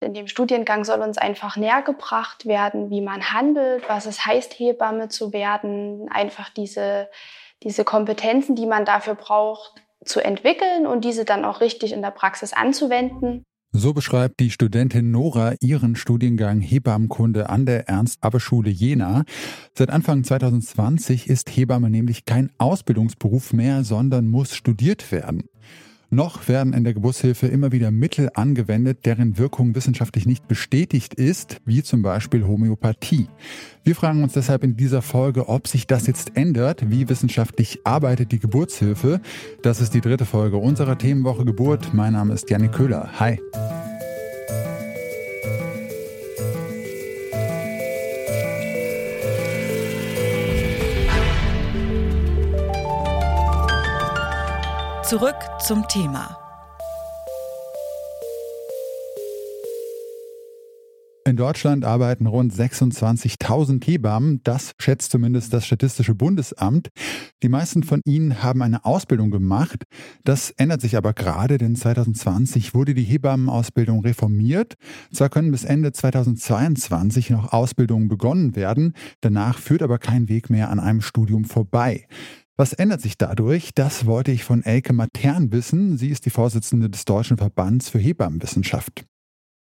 In dem Studiengang soll uns einfach näher gebracht werden, wie man handelt, was es heißt, Hebamme zu werden, einfach diese, diese Kompetenzen, die man dafür braucht, zu entwickeln und diese dann auch richtig in der Praxis anzuwenden. So beschreibt die Studentin Nora ihren Studiengang Hebammenkunde an der Ernst-Abbe-Schule Jena. Seit Anfang 2020 ist Hebamme nämlich kein Ausbildungsberuf mehr, sondern muss studiert werden. Noch werden in der Geburtshilfe immer wieder Mittel angewendet, deren Wirkung wissenschaftlich nicht bestätigt ist, wie zum Beispiel Homöopathie. Wir fragen uns deshalb in dieser Folge, ob sich das jetzt ändert. Wie wissenschaftlich arbeitet die Geburtshilfe? Das ist die dritte Folge unserer Themenwoche Geburt. Mein Name ist Janik Köhler. Hi. Zurück zum Thema. In Deutschland arbeiten rund 26.000 Hebammen. Das schätzt zumindest das Statistische Bundesamt. Die meisten von ihnen haben eine Ausbildung gemacht. Das ändert sich aber gerade, denn 2020 wurde die Hebammenausbildung reformiert. Zwar können bis Ende 2022 noch Ausbildungen begonnen werden, danach führt aber kein Weg mehr an einem Studium vorbei. Was ändert sich dadurch? Das wollte ich von Elke Matern wissen. Sie ist die Vorsitzende des Deutschen Verbands für Hebammenwissenschaft.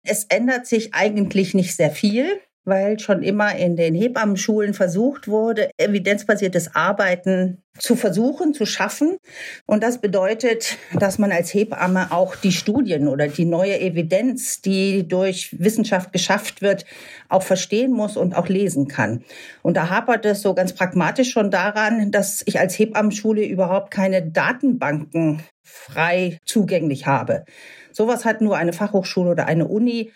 Es ändert sich eigentlich nicht sehr viel weil schon immer in den Hebammenschulen versucht wurde, evidenzbasiertes Arbeiten zu versuchen, zu schaffen. Und das bedeutet, dass man als Hebamme auch die Studien oder die neue Evidenz, die durch Wissenschaft geschafft wird, auch verstehen muss und auch lesen kann. Und da hapert es so ganz pragmatisch schon daran, dass ich als Hebammenschule überhaupt keine Datenbanken frei zugänglich habe. Sowas hat nur eine Fachhochschule oder eine Uni.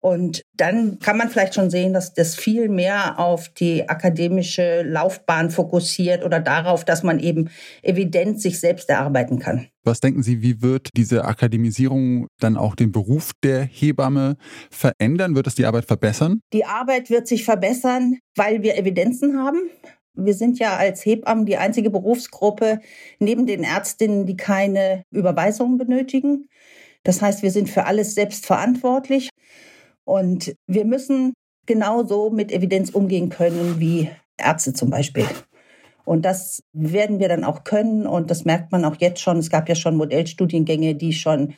Und dann kann man vielleicht schon sehen, dass das viel mehr auf die akademische Laufbahn fokussiert oder darauf, dass man eben Evidenz sich selbst erarbeiten kann. Was denken Sie, wie wird diese Akademisierung dann auch den Beruf der Hebamme verändern? Wird es die Arbeit verbessern? Die Arbeit wird sich verbessern, weil wir Evidenzen haben. Wir sind ja als Hebammen die einzige Berufsgruppe neben den Ärztinnen, die keine Überweisungen benötigen. Das heißt, wir sind für alles selbst verantwortlich. Und wir müssen genauso mit Evidenz umgehen können wie Ärzte zum Beispiel. Und das werden wir dann auch können. Und das merkt man auch jetzt schon. Es gab ja schon Modellstudiengänge, die schon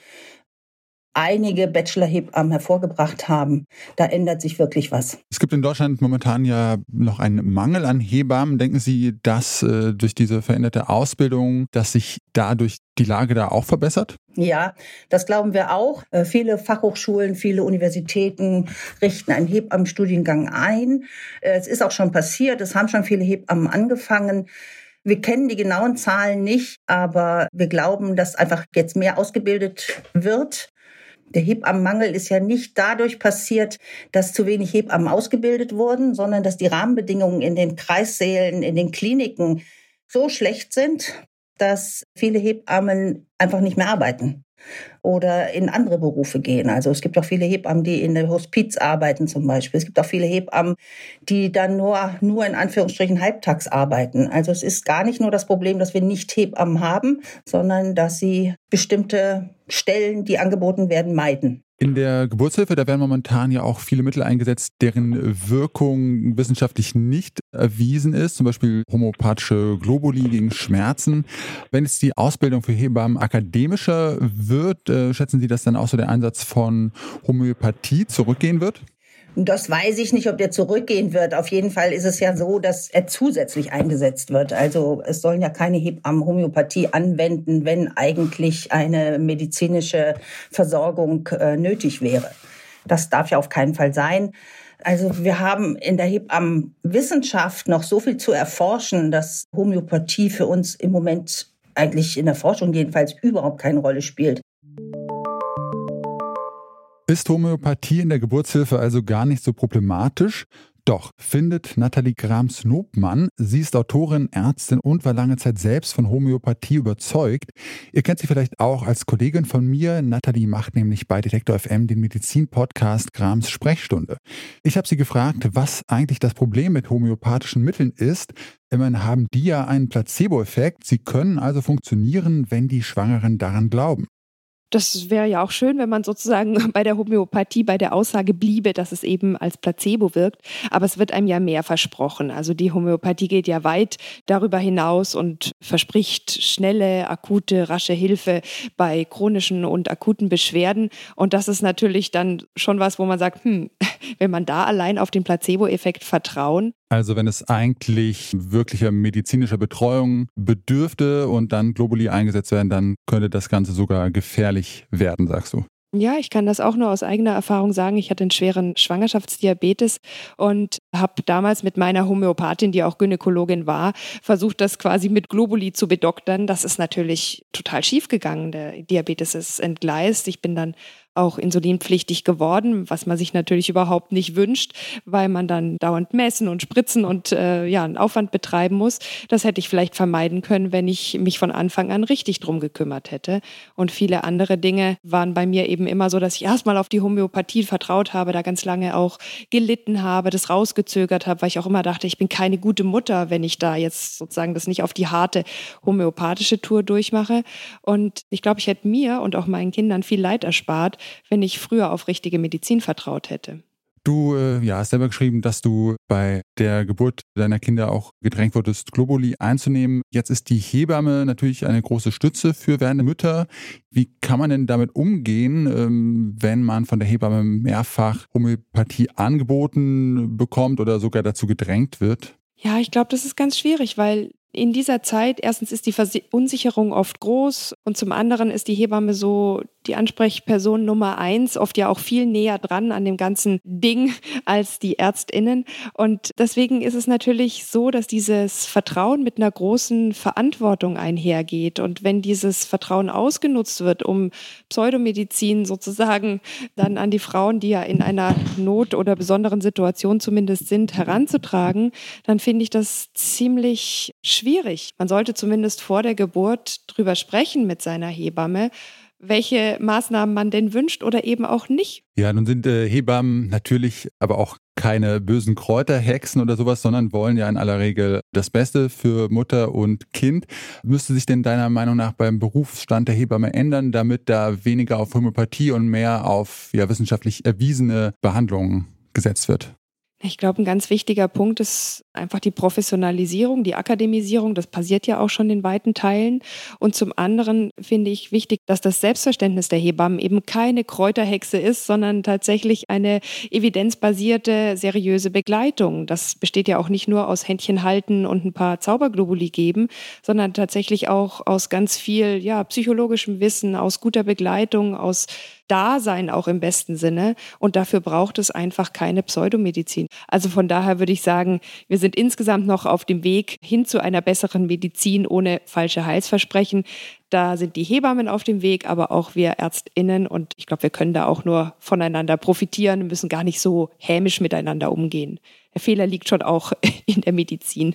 einige Bachelor-Hebammen hervorgebracht haben. Da ändert sich wirklich was. Es gibt in Deutschland momentan ja noch einen Mangel an Hebammen. Denken Sie, dass äh, durch diese veränderte Ausbildung, dass sich dadurch die Lage da auch verbessert? Ja, das glauben wir auch. Äh, viele Fachhochschulen, viele Universitäten richten einen Hebammenstudiengang ein. Äh, es ist auch schon passiert. Es haben schon viele Hebammen angefangen. Wir kennen die genauen Zahlen nicht, aber wir glauben, dass einfach jetzt mehr ausgebildet wird der Hebammenmangel ist ja nicht dadurch passiert, dass zu wenig Hebammen ausgebildet wurden, sondern dass die Rahmenbedingungen in den Kreissälen, in den Kliniken so schlecht sind, dass viele Hebammen einfach nicht mehr arbeiten oder in andere Berufe gehen. Also es gibt auch viele Hebammen, die in der Hospiz arbeiten zum Beispiel. Es gibt auch viele Hebammen, die dann nur, nur in Anführungsstrichen halbtags arbeiten. Also es ist gar nicht nur das Problem, dass wir nicht Hebammen haben, sondern dass sie bestimmte Stellen, die angeboten werden, meiden. In der Geburtshilfe, da werden momentan ja auch viele Mittel eingesetzt, deren Wirkung wissenschaftlich nicht erwiesen ist, zum Beispiel homopathische Globuli gegen Schmerzen. Wenn jetzt die Ausbildung für Hebammen akademischer wird, äh, schätzen Sie, dass dann auch so der Einsatz von Homöopathie zurückgehen wird? Das weiß ich nicht, ob der zurückgehen wird. Auf jeden Fall ist es ja so, dass er zusätzlich eingesetzt wird. Also es sollen ja keine Hebammen Homöopathie anwenden, wenn eigentlich eine medizinische Versorgung äh, nötig wäre. Das darf ja auf keinen Fall sein. Also wir haben in der Hebammenwissenschaft noch so viel zu erforschen, dass Homöopathie für uns im Moment eigentlich in der Forschung jedenfalls überhaupt keine Rolle spielt. Ist Homöopathie in der Geburtshilfe also gar nicht so problematisch? Doch, findet Nathalie Grams-Nobmann. Sie ist Autorin, Ärztin und war lange Zeit selbst von Homöopathie überzeugt. Ihr kennt sie vielleicht auch als Kollegin von mir. Nathalie macht nämlich bei Detektor FM den Medizin-Podcast Grams Sprechstunde. Ich habe sie gefragt, was eigentlich das Problem mit homöopathischen Mitteln ist. Immerhin haben die ja einen Placebo-Effekt. Sie können also funktionieren, wenn die Schwangeren daran glauben. Das wäre ja auch schön, wenn man sozusagen bei der Homöopathie bei der Aussage bliebe, dass es eben als Placebo wirkt. Aber es wird einem ja mehr versprochen. Also die Homöopathie geht ja weit darüber hinaus und verspricht schnelle, akute, rasche Hilfe bei chronischen und akuten Beschwerden. Und das ist natürlich dann schon was, wo man sagt, hm, wenn man da allein auf den Placebo-Effekt vertrauen. Also wenn es eigentlich wirklicher medizinischer Betreuung bedürfte und dann Globuli eingesetzt werden, dann könnte das Ganze sogar gefährlich werden, sagst du. Ja, ich kann das auch nur aus eigener Erfahrung sagen. Ich hatte einen schweren Schwangerschaftsdiabetes und habe damals mit meiner Homöopathin, die auch Gynäkologin war, versucht, das quasi mit Globuli zu bedoktern. Das ist natürlich total schief gegangen. Der Diabetes ist entgleist. Ich bin dann auch insulinpflichtig geworden, was man sich natürlich überhaupt nicht wünscht, weil man dann dauernd messen und spritzen und äh, ja, einen Aufwand betreiben muss. Das hätte ich vielleicht vermeiden können, wenn ich mich von Anfang an richtig drum gekümmert hätte. Und viele andere Dinge waren bei mir eben immer so, dass ich erstmal auf die Homöopathie vertraut habe, da ganz lange auch gelitten habe, das rausgezögert habe, weil ich auch immer dachte, ich bin keine gute Mutter, wenn ich da jetzt sozusagen das nicht auf die harte homöopathische Tour durchmache. Und ich glaube, ich hätte mir und auch meinen Kindern viel Leid erspart, wenn ich früher auf richtige Medizin vertraut hätte. Du äh, ja, hast selber geschrieben, dass du bei der Geburt deiner Kinder auch gedrängt wurdest, Globuli einzunehmen. Jetzt ist die Hebamme natürlich eine große Stütze für werdende Mütter. Wie kann man denn damit umgehen, ähm, wenn man von der Hebamme mehrfach Homöopathie angeboten bekommt oder sogar dazu gedrängt wird? Ja, ich glaube, das ist ganz schwierig, weil in dieser Zeit, erstens ist die Verunsicherung oft groß und zum anderen ist die Hebamme so die Ansprechperson Nummer eins, oft ja auch viel näher dran an dem ganzen Ding als die Ärztinnen. Und deswegen ist es natürlich so, dass dieses Vertrauen mit einer großen Verantwortung einhergeht. Und wenn dieses Vertrauen ausgenutzt wird, um Pseudomedizin sozusagen dann an die Frauen, die ja in einer Not oder besonderen Situation zumindest sind, heranzutragen, dann finde ich das ziemlich schwierig. Man sollte zumindest vor der Geburt drüber sprechen mit seiner Hebamme welche Maßnahmen man denn wünscht oder eben auch nicht. Ja, nun sind äh, Hebammen natürlich aber auch keine bösen Kräuterhexen oder sowas, sondern wollen ja in aller Regel das Beste für Mutter und Kind. Müsste sich denn deiner Meinung nach beim Berufsstand der Hebamme ändern, damit da weniger auf Homöopathie und mehr auf ja, wissenschaftlich erwiesene Behandlungen gesetzt wird? Ich glaube, ein ganz wichtiger Punkt ist einfach die Professionalisierung, die Akademisierung. Das passiert ja auch schon in weiten Teilen. Und zum anderen finde ich wichtig, dass das Selbstverständnis der Hebammen eben keine Kräuterhexe ist, sondern tatsächlich eine evidenzbasierte, seriöse Begleitung. Das besteht ja auch nicht nur aus Händchen halten und ein paar Zauberglobuli geben, sondern tatsächlich auch aus ganz viel ja, psychologischem Wissen, aus guter Begleitung, aus Dasein auch im besten Sinne. Und dafür braucht es einfach keine Pseudomedizin. Also von daher würde ich sagen, wir sind insgesamt noch auf dem Weg hin zu einer besseren Medizin ohne falsche Heilsversprechen. Da sind die Hebammen auf dem Weg, aber auch wir Ärztinnen. Und ich glaube, wir können da auch nur voneinander profitieren, müssen gar nicht so hämisch miteinander umgehen. Der Fehler liegt schon auch in der Medizin.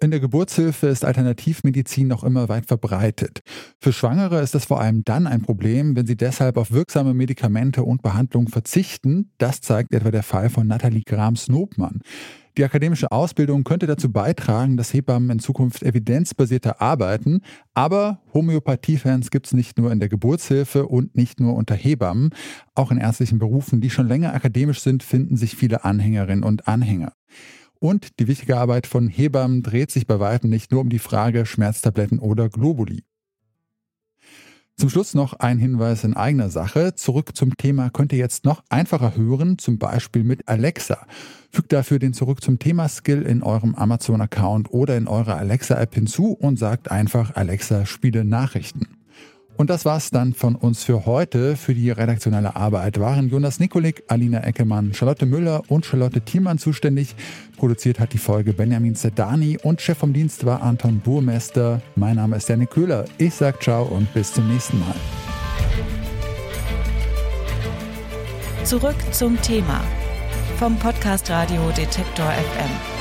In der Geburtshilfe ist Alternativmedizin noch immer weit verbreitet. Für Schwangere ist das vor allem dann ein Problem, wenn sie deshalb auf wirksame Medikamente und Behandlungen verzichten. Das zeigt etwa der Fall von Nathalie Grams-Nobmann. Die akademische Ausbildung könnte dazu beitragen, dass Hebammen in Zukunft evidenzbasierter arbeiten. Aber Homöopathiefans gibt es nicht nur in der Geburtshilfe und nicht nur unter Hebammen. Auch in ärztlichen Berufen, die schon länger akademisch sind, finden sich viele Anhängerinnen und Anhänger. Und die wichtige Arbeit von Hebammen dreht sich bei weitem nicht nur um die Frage Schmerztabletten oder Globuli. Zum Schluss noch ein Hinweis in eigener Sache. Zurück zum Thema könnt ihr jetzt noch einfacher hören, zum Beispiel mit Alexa. Fügt dafür den Zurück zum Thema Skill in eurem Amazon-Account oder in eurer Alexa-App hinzu und sagt einfach Alexa, spiele Nachrichten. Und das war's dann von uns für heute. Für die redaktionelle Arbeit waren Jonas Nikolik, Alina Eckemann, Charlotte Müller und Charlotte Thielmann zuständig. Produziert hat die Folge Benjamin Zedani und Chef vom Dienst war Anton Burmester. Mein Name ist Janik Köhler. Ich sag ciao und bis zum nächsten Mal. Zurück zum Thema vom Podcast Radio Detektor FM.